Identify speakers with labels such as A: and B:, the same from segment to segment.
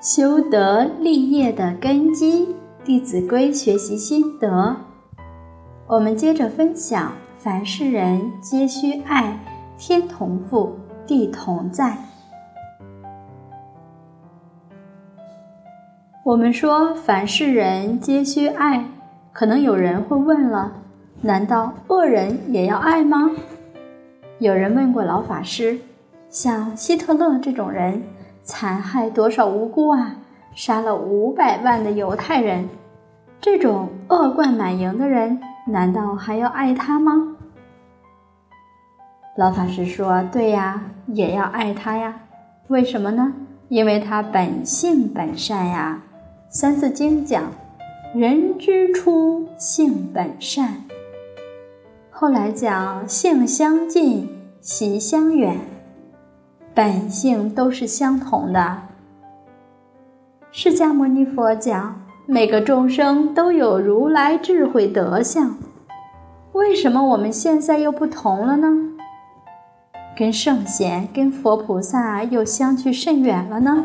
A: 修德立业的根基，《弟子规》学习心得。我们接着分享：凡是人皆须爱，天同覆，地同在。我们说凡是人皆须爱，可能有人会问了：难道恶人也要爱吗？有人问过老法师，像希特勒这种人。残害多少无辜啊！杀了五百万的犹太人，这种恶贯满盈的人，难道还要爱他吗？老法师说：“对呀，也要爱他呀。为什么呢？因为他本性本善呀。《三字经》讲：‘人之初，性本善。’后来讲：‘性相近，习相远。’”本性都是相同的。释迦牟尼佛讲，每个众生都有如来智慧德相，为什么我们现在又不同了呢？跟圣贤、跟佛菩萨又相去甚远了呢？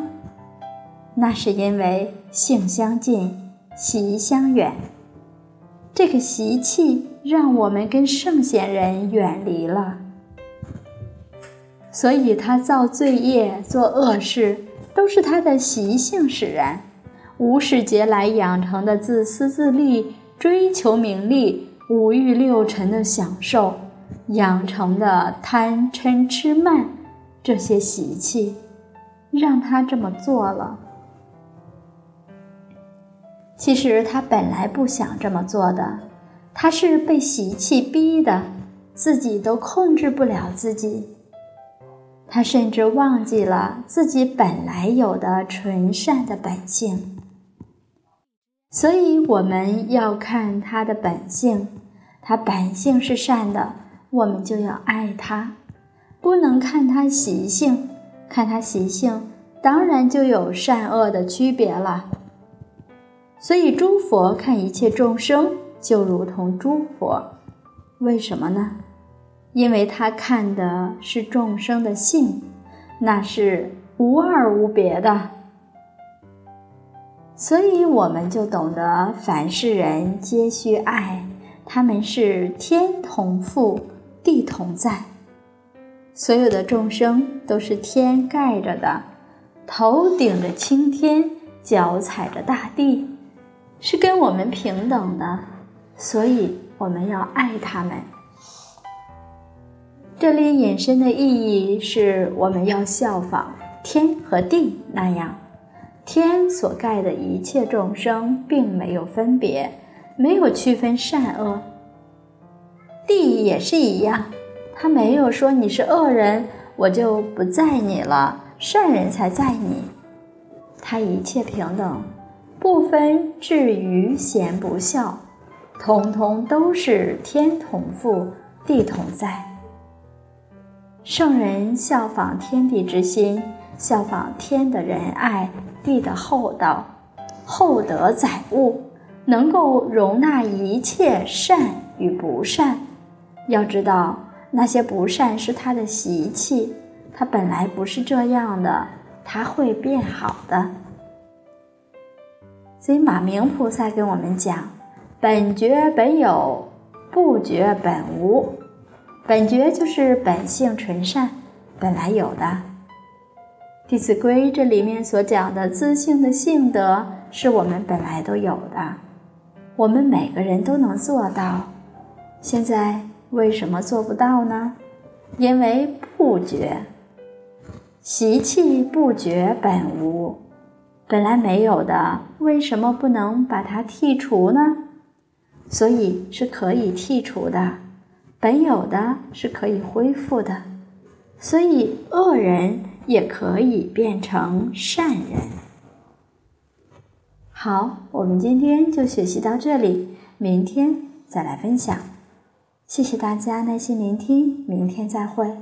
A: 那是因为性相近，习相远。这个习气让我们跟圣贤人远离了。所以，他造罪业、做恶事，都是他的习性使然。无始劫来养成的自私自利、追求名利、五欲六尘的享受，养成的贪嗔痴慢这些习气，让他这么做了。其实他本来不想这么做的，他是被习气逼的，自己都控制不了自己。他甚至忘记了自己本来有的纯善的本性，所以我们要看他的本性。他本性是善的，我们就要爱他，不能看他习性。看他习性，当然就有善恶的区别了。所以诸佛看一切众生，就如同诸佛。为什么呢？因为他看的是众生的性，那是无二无别的，所以我们就懂得凡是人皆须爱，他们是天同覆，地同在，所有的众生都是天盖着的，头顶着青天，脚踩着大地，是跟我们平等的，所以我们要爱他们。这里引申的意义是我们要效仿天和地那样，天所盖的一切众生并没有分别，没有区分善恶；地也是一样，他没有说你是恶人，我就不在你了，善人才在你。他一切平等，不分至愚贤不孝，通通都是天同覆，地同在。圣人效仿天地之心，效仿天的仁爱，地的厚道，厚德载物，能够容纳一切善与不善。要知道，那些不善是他的习气，他本来不是这样的，他会变好的。所以马明菩萨跟我们讲：“本觉本有，不觉本无。”本觉就是本性纯善，本来有的。《弟子规》这里面所讲的自性的性德，是我们本来都有的，我们每个人都能做到。现在为什么做不到呢？因为不觉，习气不觉本无，本来没有的，为什么不能把它剔除呢？所以是可以剔除的。本有的是可以恢复的，所以恶人也可以变成善人。好，我们今天就学习到这里，明天再来分享。谢谢大家耐心聆听，明天再会。